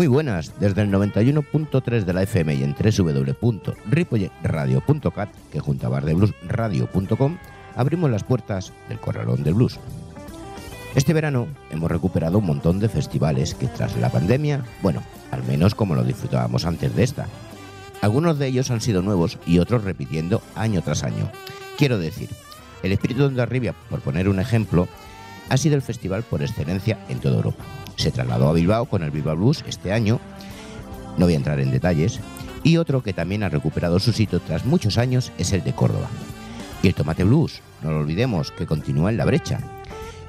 Muy buenas, desde el 91.3 de la FM y en www.ripolletradio.cat, que junto a bardebluesradio.com abrimos las puertas del Corralón del Blues. Este verano hemos recuperado un montón de festivales que tras la pandemia, bueno, al menos como lo disfrutábamos antes de esta. Algunos de ellos han sido nuevos y otros repitiendo año tras año. Quiero decir, el Espíritu de Arriba, por poner un ejemplo, ha sido el festival por excelencia en toda Europa se trasladó a Bilbao con el Bilbao Blues este año, no voy a entrar en detalles, y otro que también ha recuperado su sitio tras muchos años es el de Córdoba. Y el Tomate Blues, no lo olvidemos, que continúa en la brecha.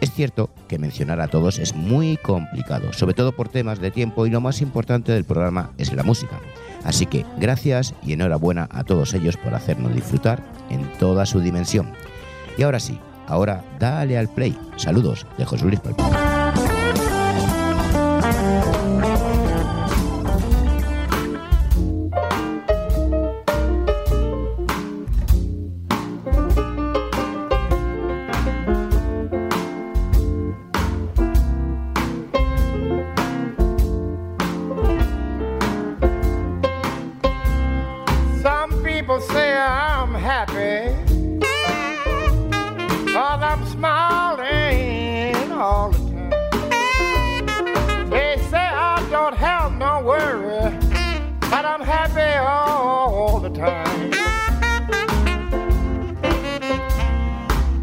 Es cierto que mencionar a todos es muy complicado, sobre todo por temas de tiempo y lo más importante del programa es la música. Así que gracias y enhorabuena a todos ellos por hacernos disfrutar en toda su dimensión. Y ahora sí, ahora dale al play. Saludos de José Luis Palma. and I'm happy all the time.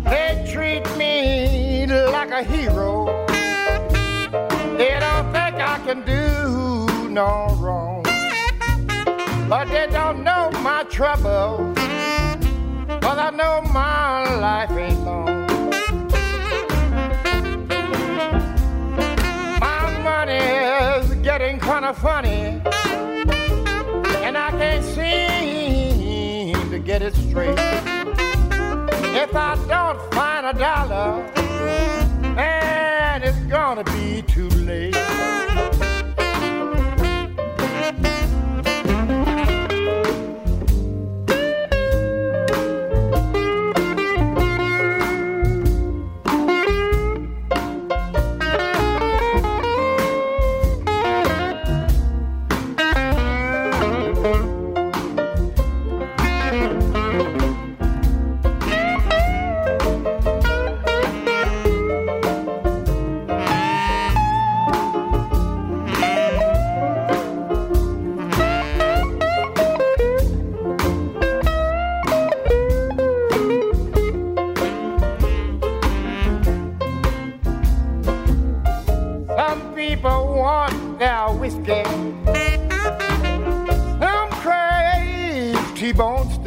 They treat me like a hero. They don't think I can do no wrong. But they don't know my trouble. Cause I know my life ain't long. My money is getting kinda funny can't seem to get it straight. If I don't find a dollar, and it's gonna be too late.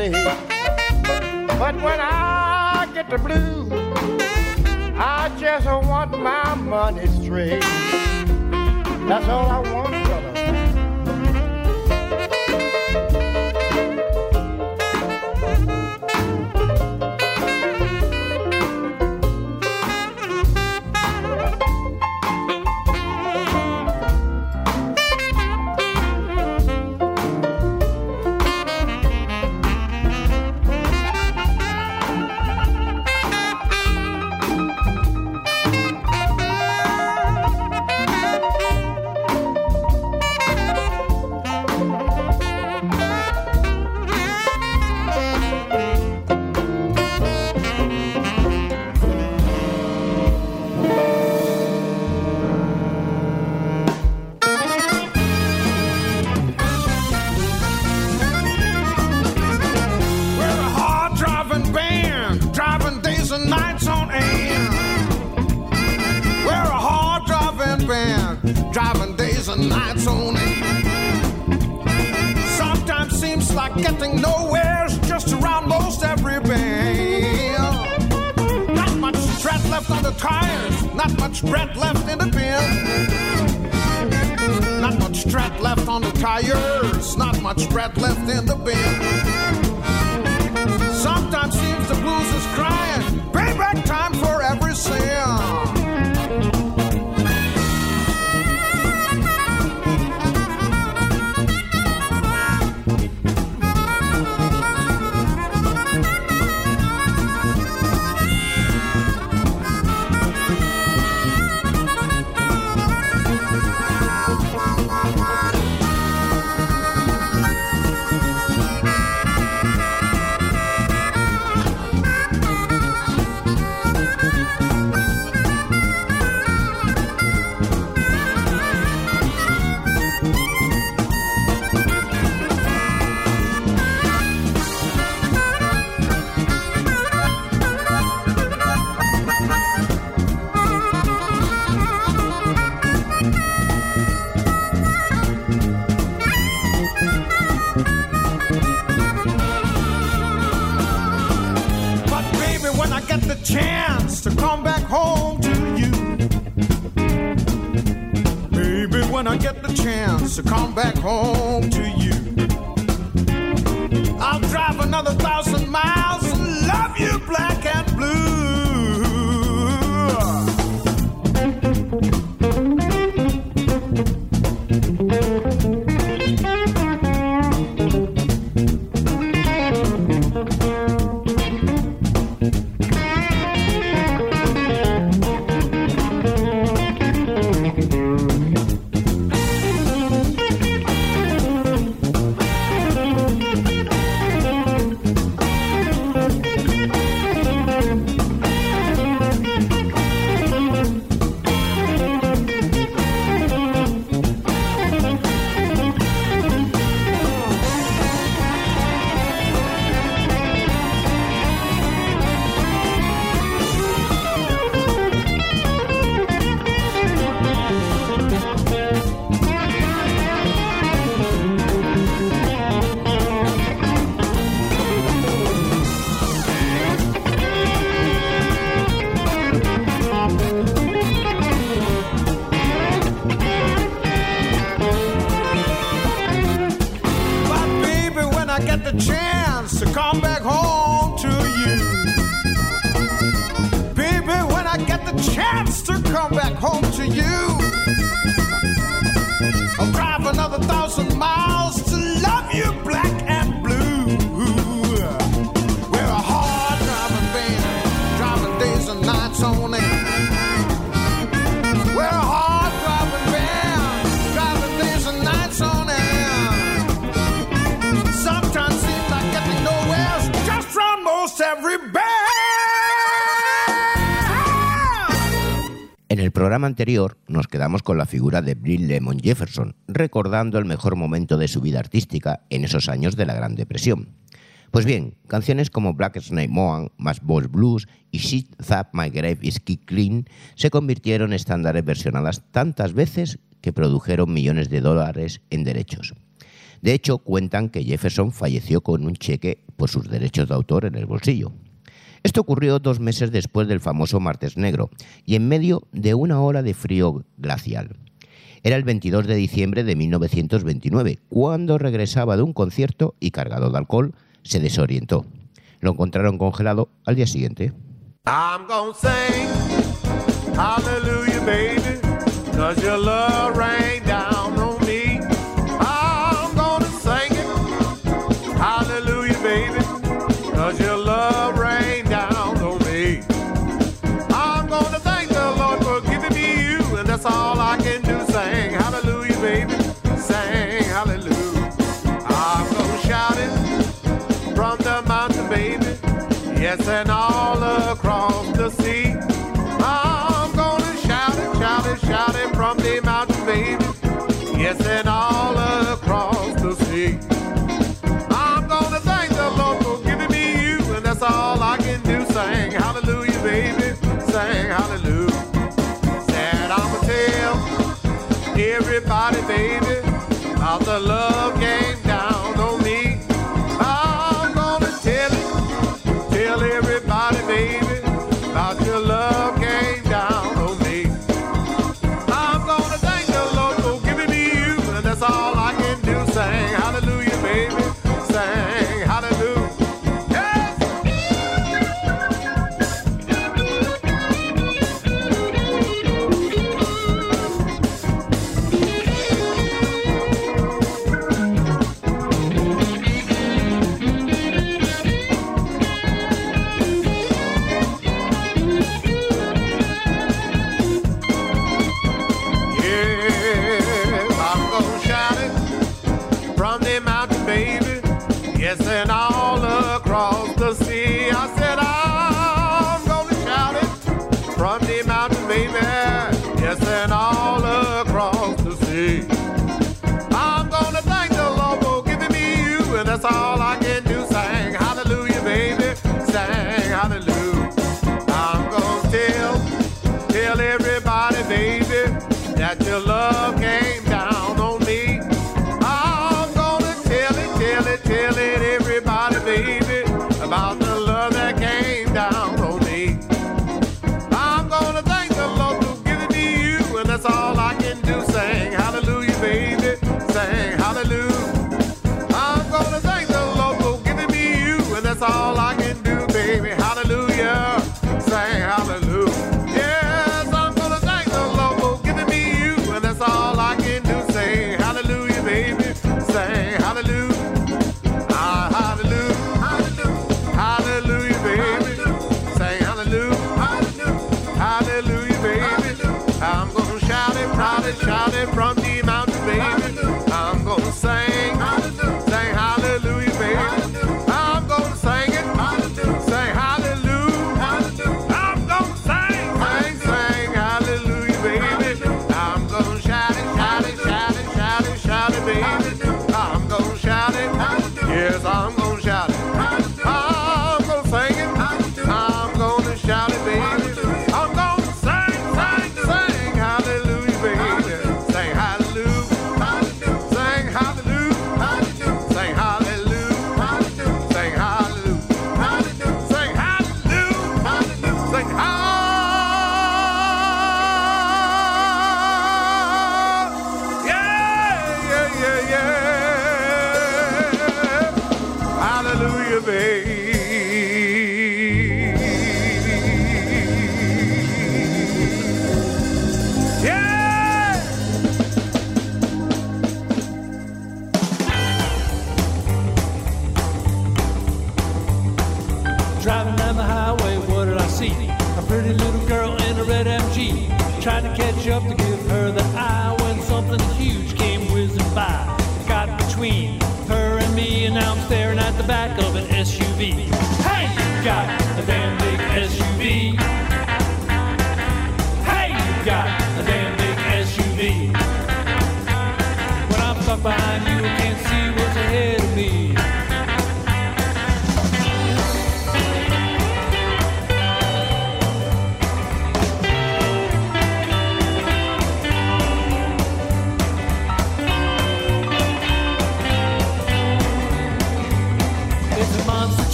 day. But when I get the blues, I just want my money straight. That's all I want. Programa anterior nos quedamos con la figura de Bill Lemon Jefferson, recordando el mejor momento de su vida artística en esos años de la Gran Depresión. Pues bien, canciones como Black Snake Moan, Más Boys Blues y Shit That My Grave Is Kick Clean se convirtieron en estándares versionadas tantas veces que produjeron millones de dólares en derechos. De hecho, cuentan que Jefferson falleció con un cheque por sus derechos de autor en el bolsillo. Esto ocurrió dos meses después del famoso Martes Negro y en medio de una hora de frío glacial. Era el 22 de diciembre de 1929, cuando regresaba de un concierto y cargado de alcohol, se desorientó. Lo encontraron congelado al día siguiente. want to thank the Lord for giving me you, and that's all I can do. Sing hallelujah, baby. Sing hallelujah. I'm going to shout it from the mountain, baby. Yes, and all. Baby, that your love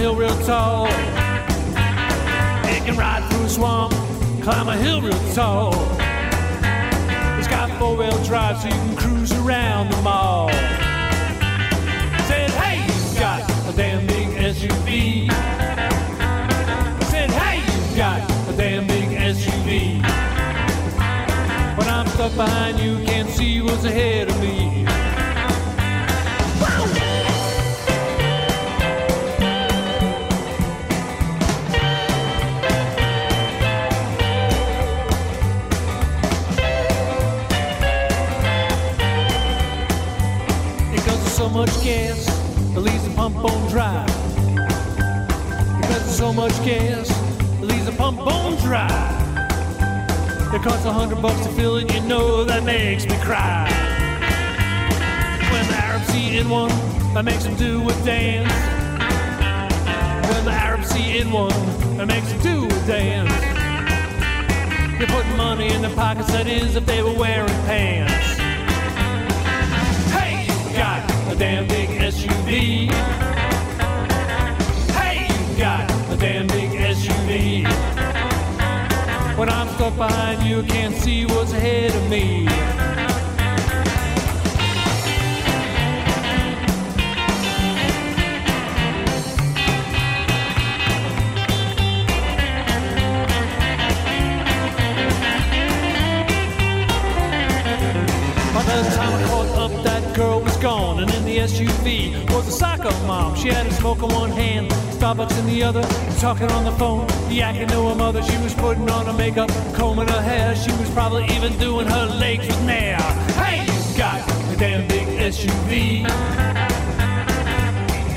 hill real tall. It can ride through a swamp, climb a hill real tall. It's got four-wheel drive so you can cruise around the mall said, hey, you got a damn big SUV. Said, hey, you got a damn big SUV. When I'm stuck behind you, can't see what's ahead of me. So much gas, it leaves the pump on dry. Because there's so much gas, it leaves the pump on dry. It costs a hundred bucks to fill it, you know that makes me cry. When the Arabs see in one, that makes them do a dance. When the Arabs see in one, that makes them do a dance. They put money in their pockets, that is, if they were wearing pants. Hey, a damn big SUV. Hey, you got a damn big SUV. When I'm stuck behind you, can't see what's ahead of me. And in the SUV was a psycho mom. She had a smoke in one hand, Starbucks in the other, talking on the phone, yakking to her mother. She was putting on her makeup, combing her hair. She was probably even doing her legs with nair. Hey, you got a damn big SUV.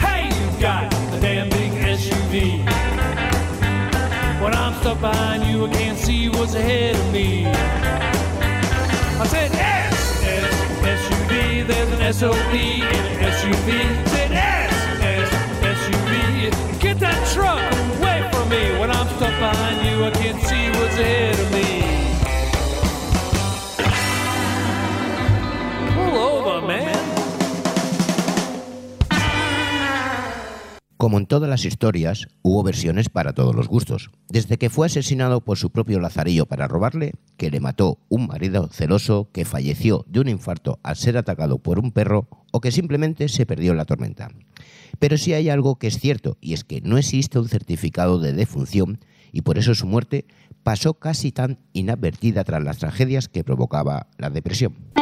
Hey, you got a damn big SUV. When I'm stuck behind you, I can't see what's ahead of me. I said S, SUV, there's an SOB in an SUV. Said S, S, SUV, get that truck away from me. When I'm stuck behind you, I can't see what's ahead of me. Pull over, man. Como en todas las historias, hubo versiones para todos los gustos. Desde que fue asesinado por su propio lazarillo para robarle, que le mató un marido celoso, que falleció de un infarto al ser atacado por un perro o que simplemente se perdió en la tormenta. Pero sí hay algo que es cierto, y es que no existe un certificado de defunción y por eso su muerte pasó casi tan inadvertida tras las tragedias que provocaba la depresión.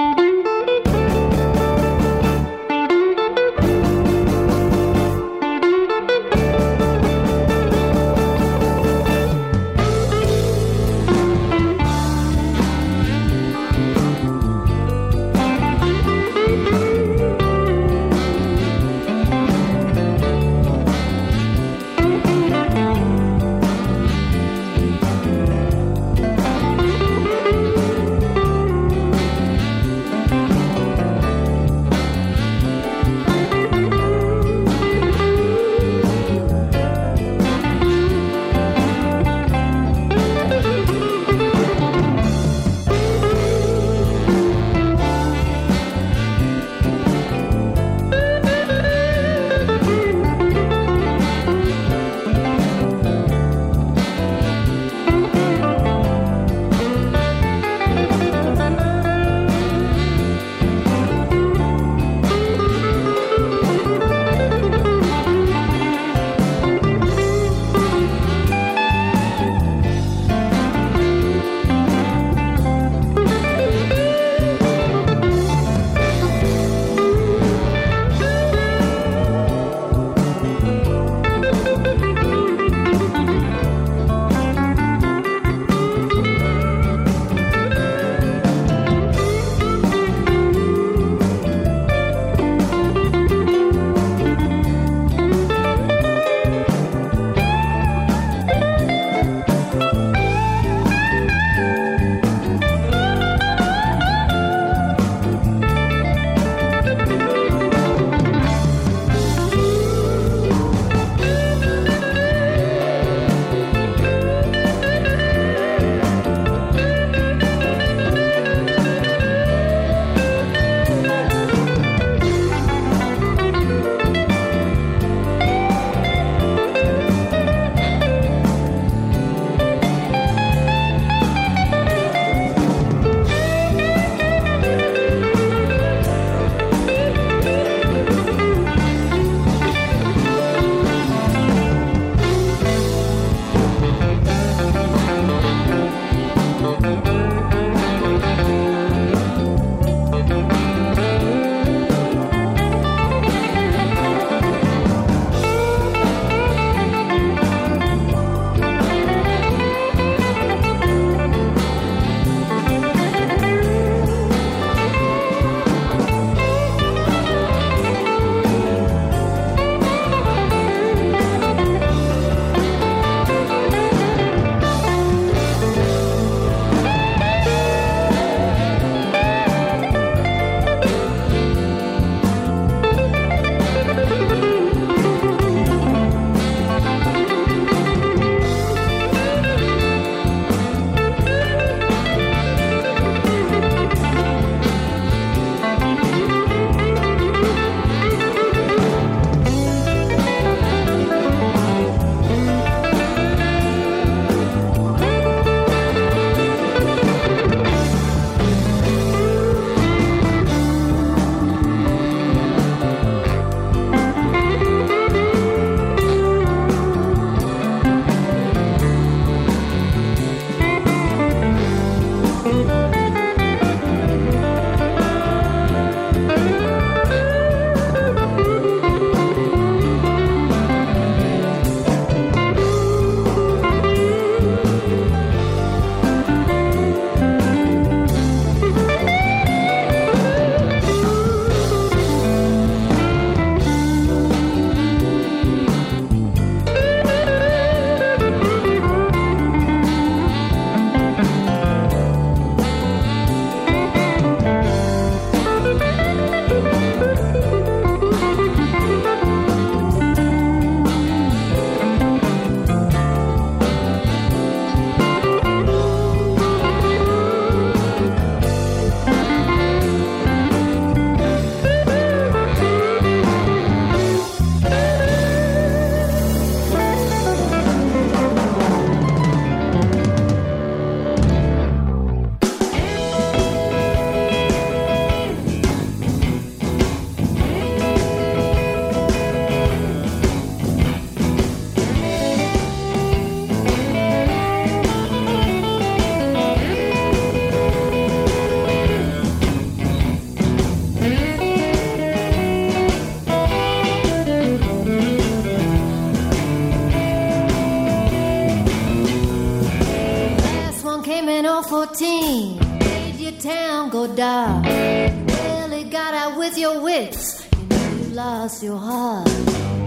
Your wits. You know you lost your heart.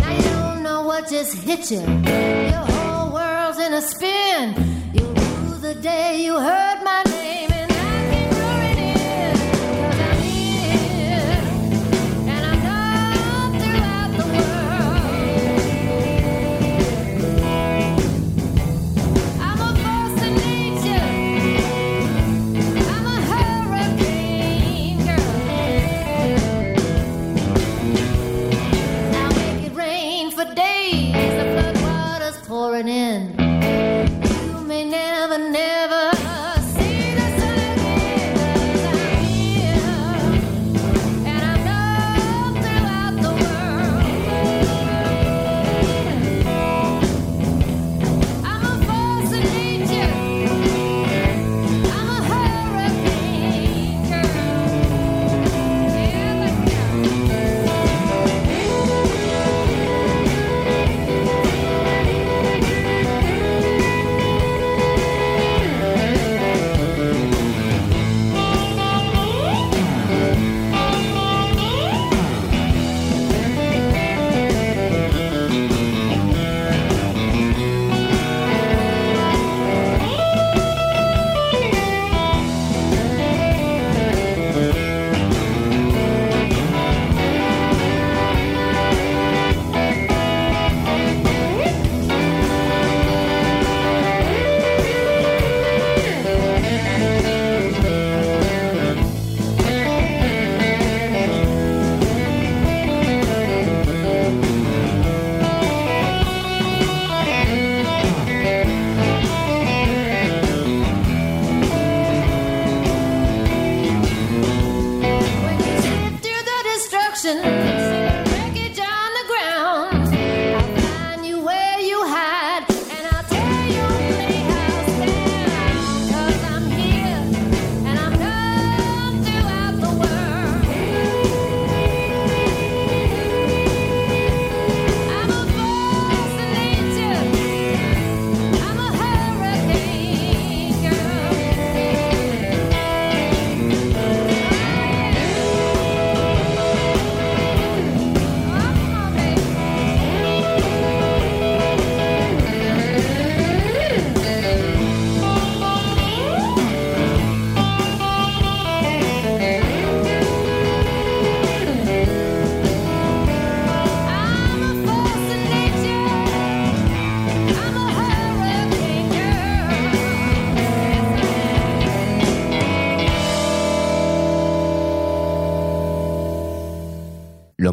Now you don't know what just hit you. Your whole world's in a spin. You'll lose the day you heard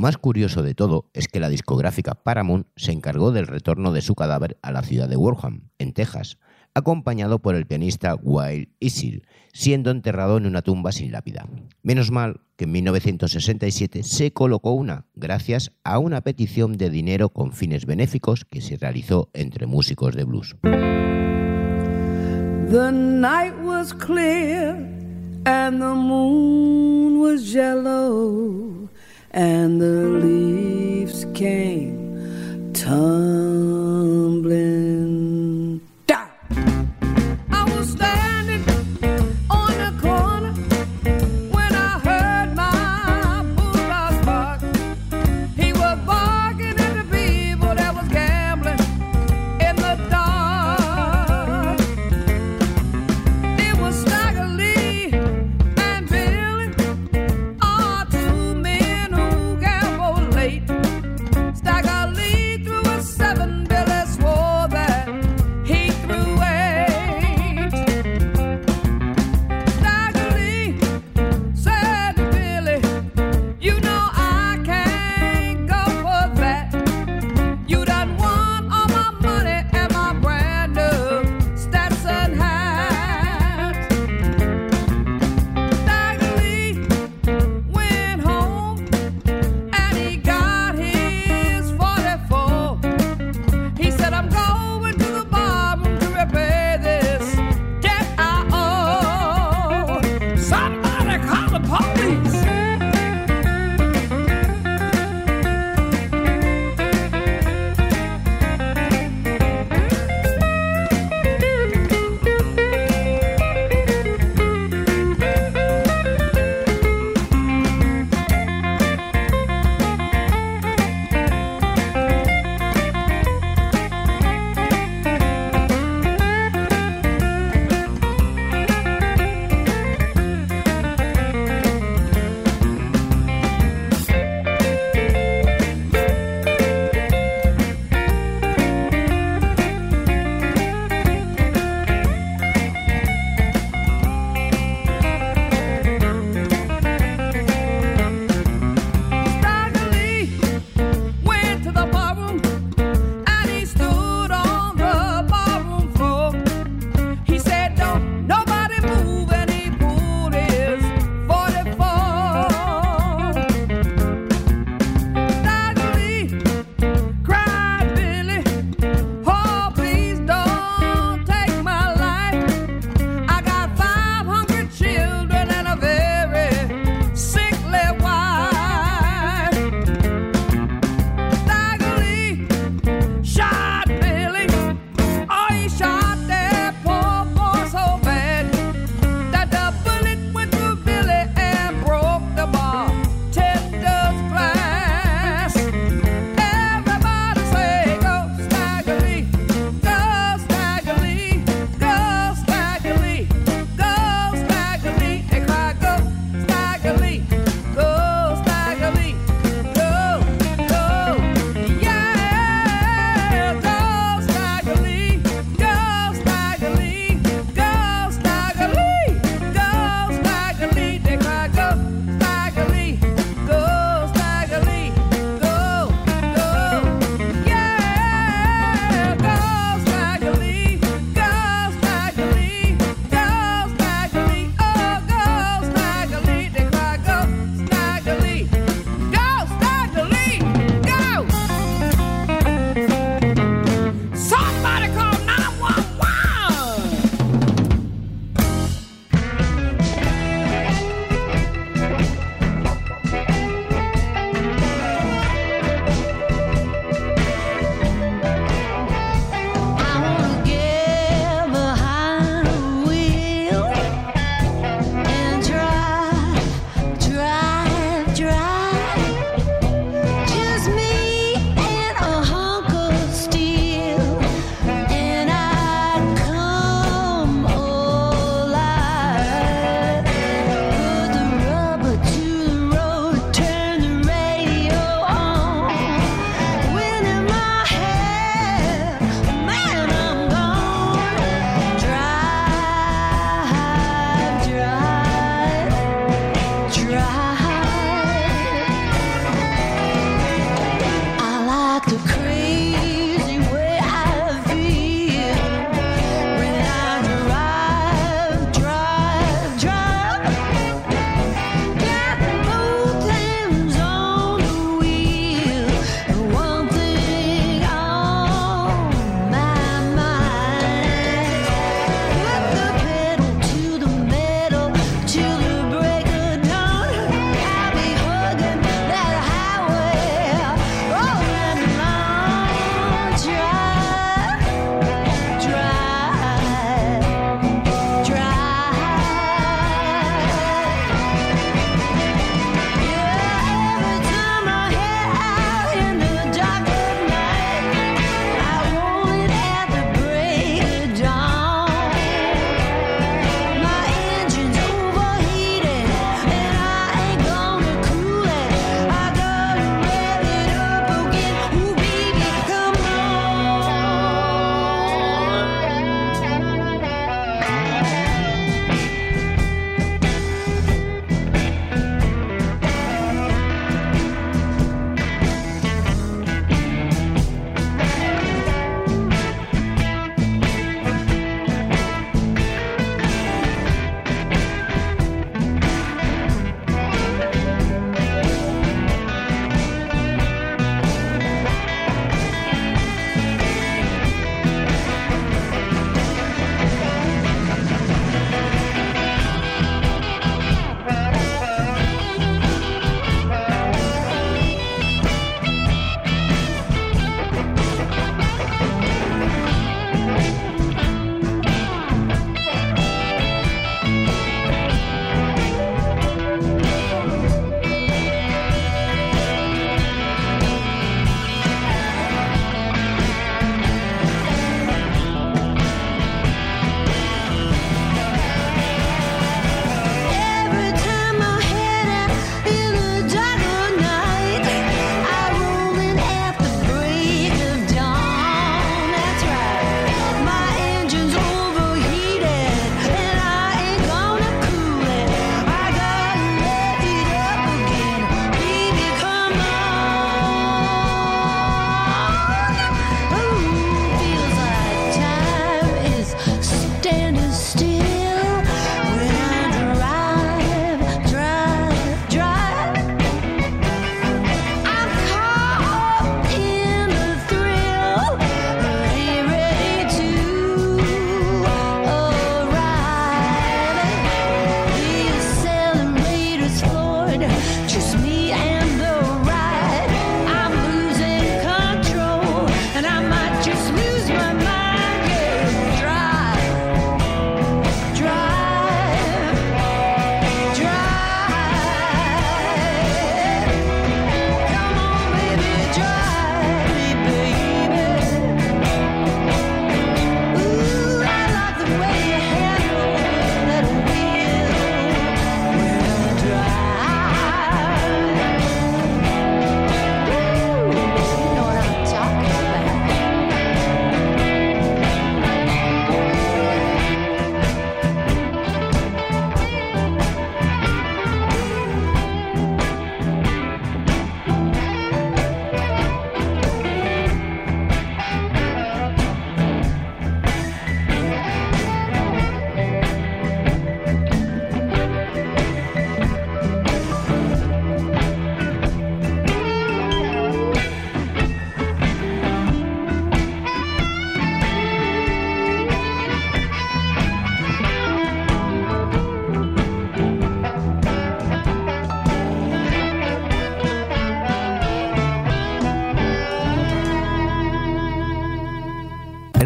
más curioso de todo es que la discográfica Paramount se encargó del retorno de su cadáver a la ciudad de Wortham, en Texas, acompañado por el pianista Wild Isil, siendo enterrado en una tumba sin lápida. Menos mal que en 1967 se colocó una, gracias a una petición de dinero con fines benéficos que se realizó entre músicos de blues. And the leaves came tumbling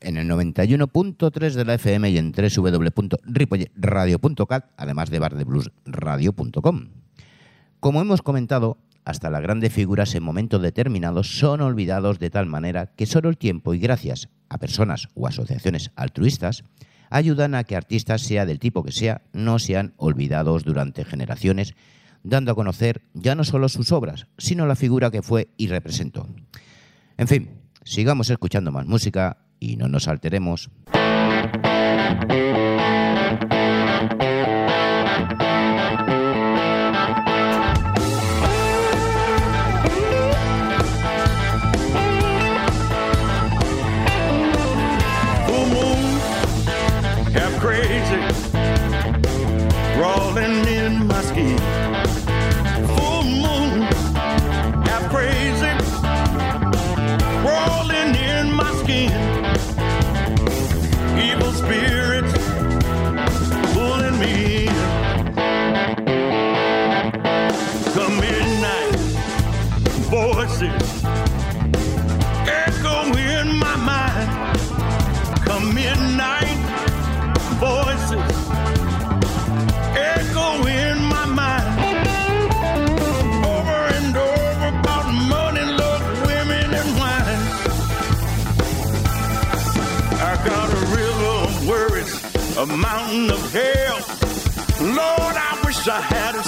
En el 91.3 de la FM y en www.ripoyradio.cat, además de bardebluesradio.com. Como hemos comentado, hasta las grandes figuras en momentos determinados son olvidados de tal manera que solo el tiempo y gracias a personas o asociaciones altruistas ayudan a que artistas, sea del tipo que sea, no sean olvidados durante generaciones, dando a conocer ya no solo sus obras, sino la figura que fue y representó. En fin, sigamos escuchando más música y no nos alteremos. Crawling in my skin. Full moon, half crazy, crawling in my skin. Mountain of hell. Lord, I wish I had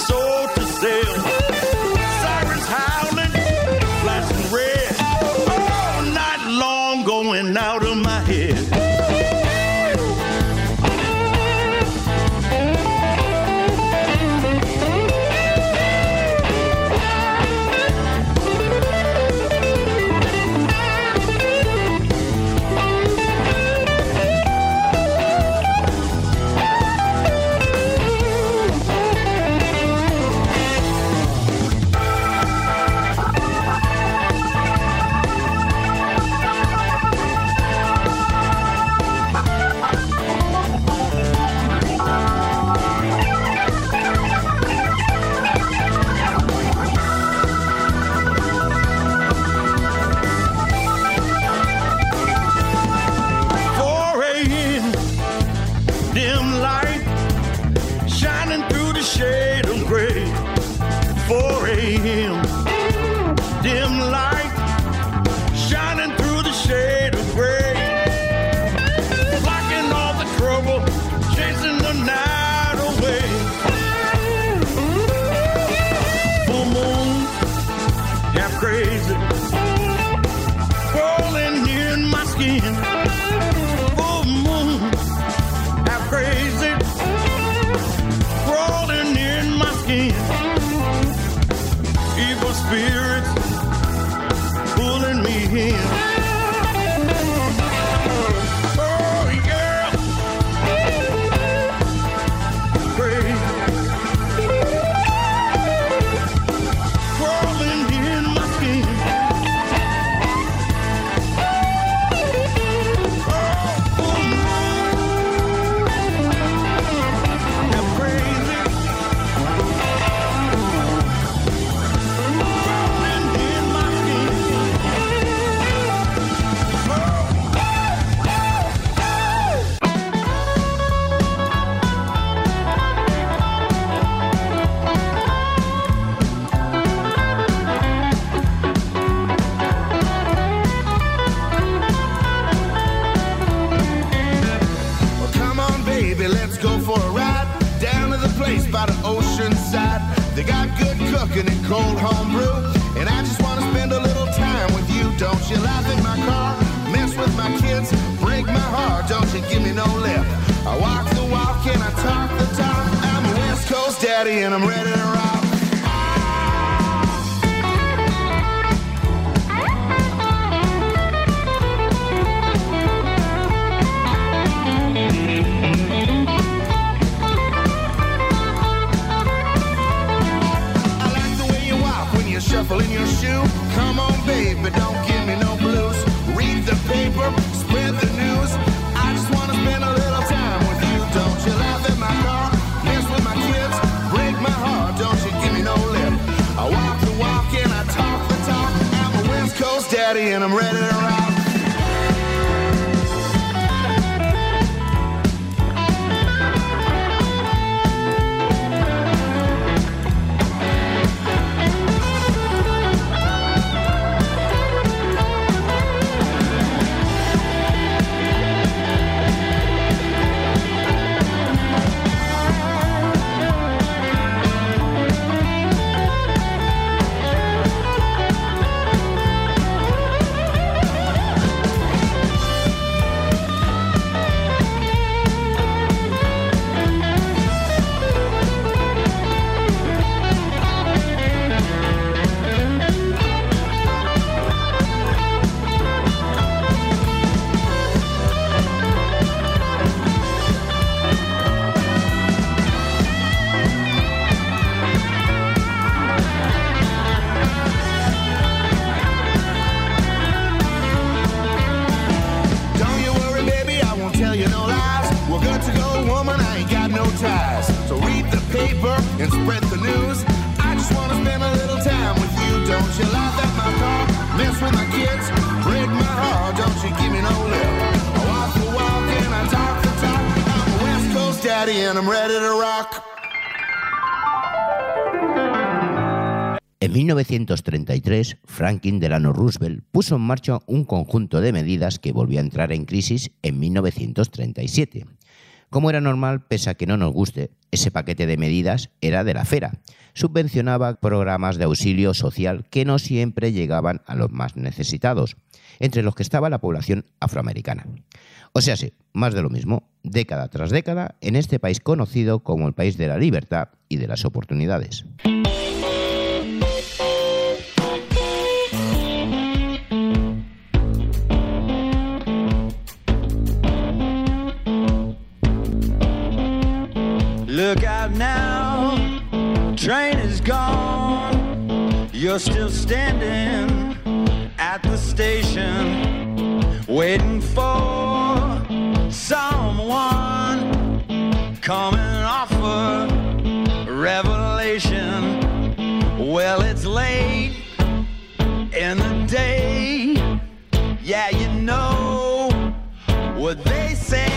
and I'm ready. En 1933, Franklin Delano Roosevelt puso en marcha un conjunto de medidas que volvió a entrar en crisis en 1937. Como era normal, pese a que no nos guste, ese paquete de medidas era de la fera. Subvencionaba programas de auxilio social que no siempre llegaban a los más necesitados, entre los que estaba la población afroamericana. O sea, sí, más de lo mismo, década tras década, en este país conocido como el país de la libertad y de las oportunidades. train is gone. You're still standing at the station, waiting for someone. Come and offer revelation. Well, it's late in the day. Yeah, you know what they say.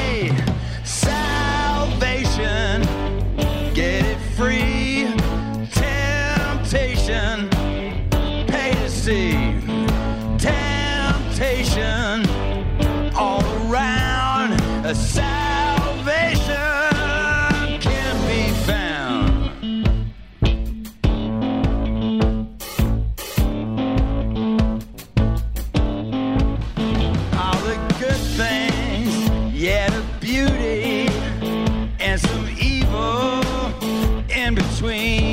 between.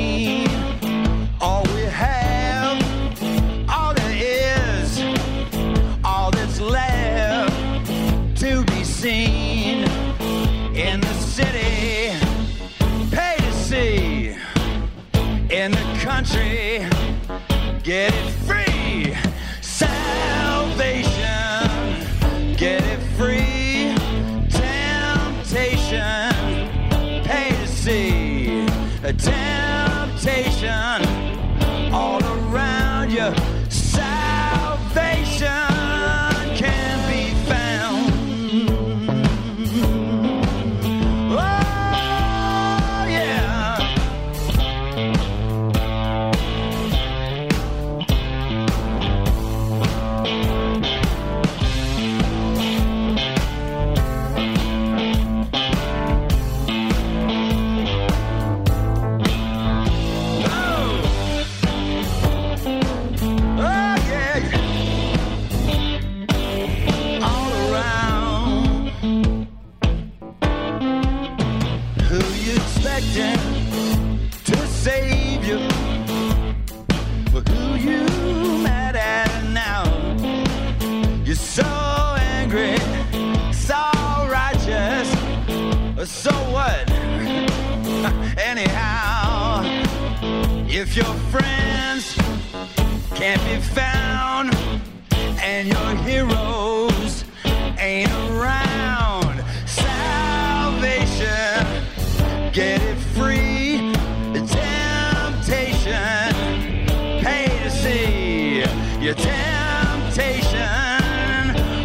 Your temptation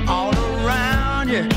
all around you.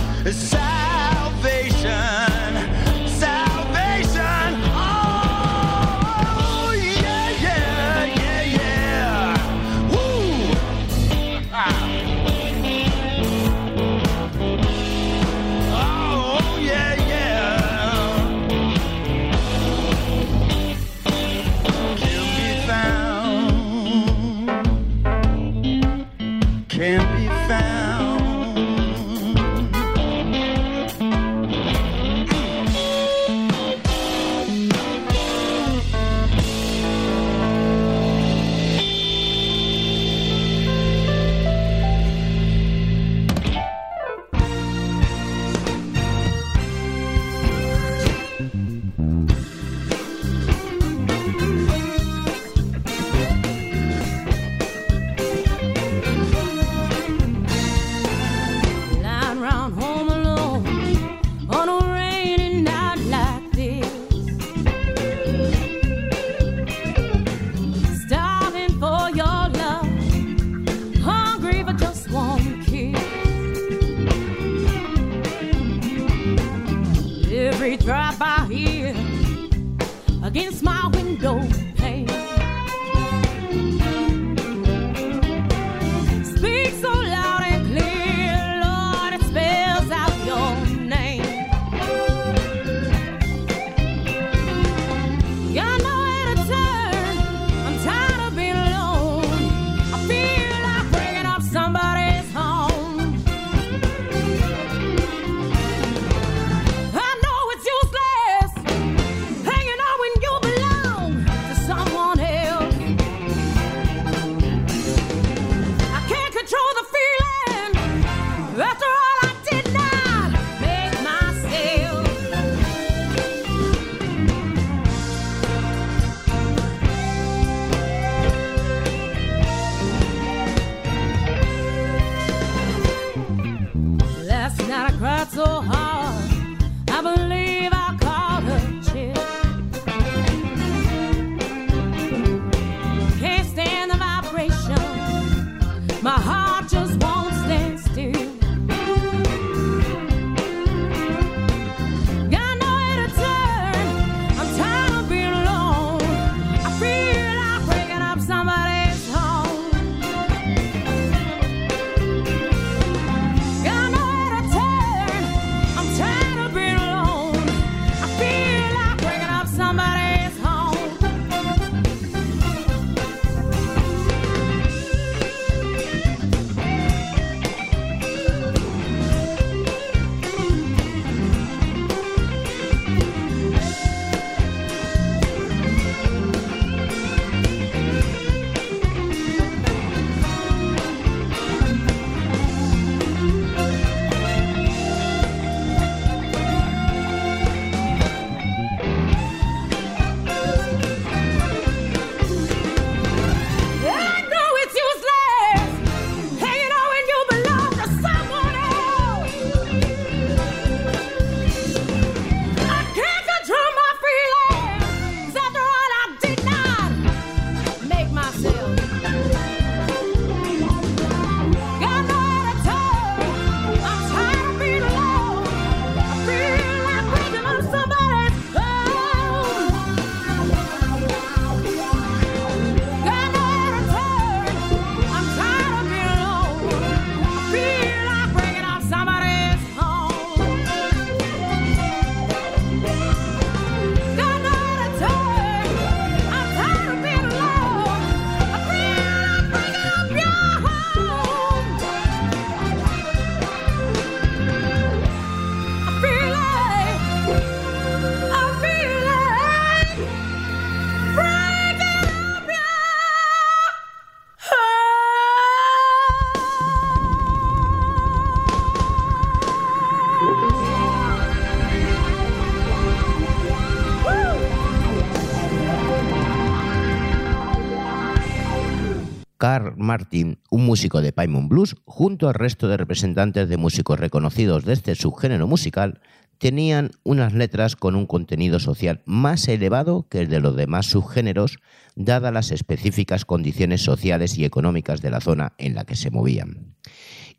Carl Martin, un músico de Paimon Blues, junto al resto de representantes de músicos reconocidos de este subgénero musical, tenían unas letras con un contenido social más elevado que el de los demás subgéneros, dadas las específicas condiciones sociales y económicas de la zona en la que se movían.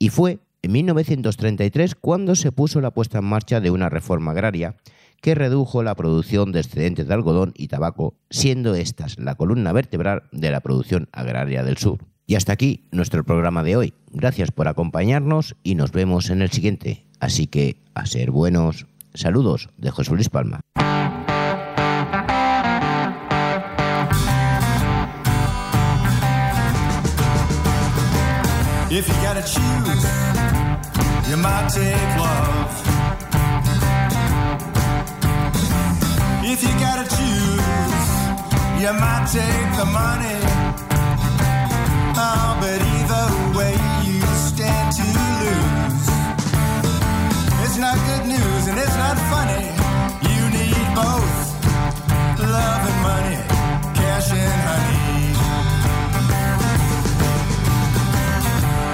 Y fue en 1933 cuando se puso la puesta en marcha de una reforma agraria que redujo la producción de excedentes de algodón y tabaco, siendo estas la columna vertebral de la producción agraria del sur. Y hasta aquí nuestro programa de hoy. Gracias por acompañarnos y nos vemos en el siguiente. Así que a ser buenos. Saludos de José Luis Palma. If you gotta choose, you might take the money. Oh, but either way, you stand to lose. It's not good news and it's not funny. You need both love and money, cash and honey.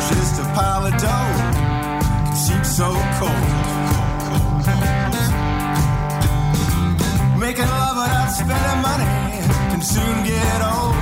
Just a pile of dough seem so spending money can soon get old.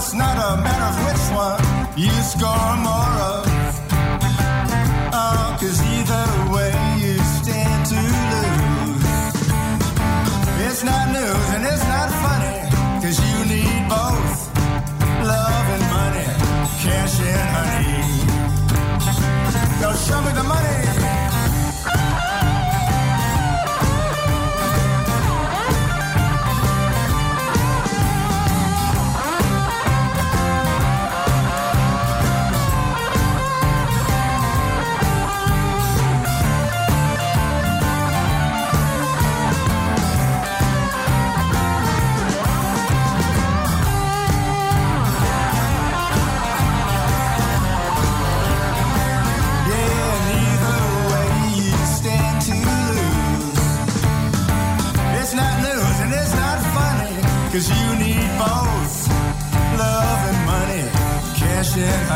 It's not a matter of which one you score more of. Oh, cause either way you stand to lose. It's not news and it's not funny, cause you need both love and money, cash and honey. Now show me the money. Yeah.